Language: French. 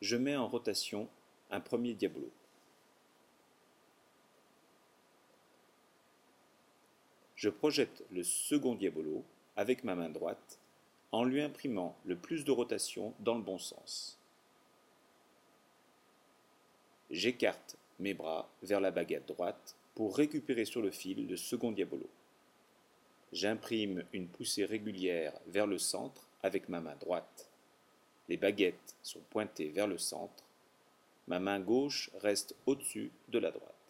je mets en rotation un premier diabolo. Je projette le second diabolo avec ma main droite en lui imprimant le plus de rotation dans le bon sens. J'écarte mes bras vers la baguette droite pour récupérer sur le fil le second diabolo. J'imprime une poussée régulière vers le centre avec ma main droite. Les baguettes sont pointées vers le centre. Ma main gauche reste au-dessus de la droite.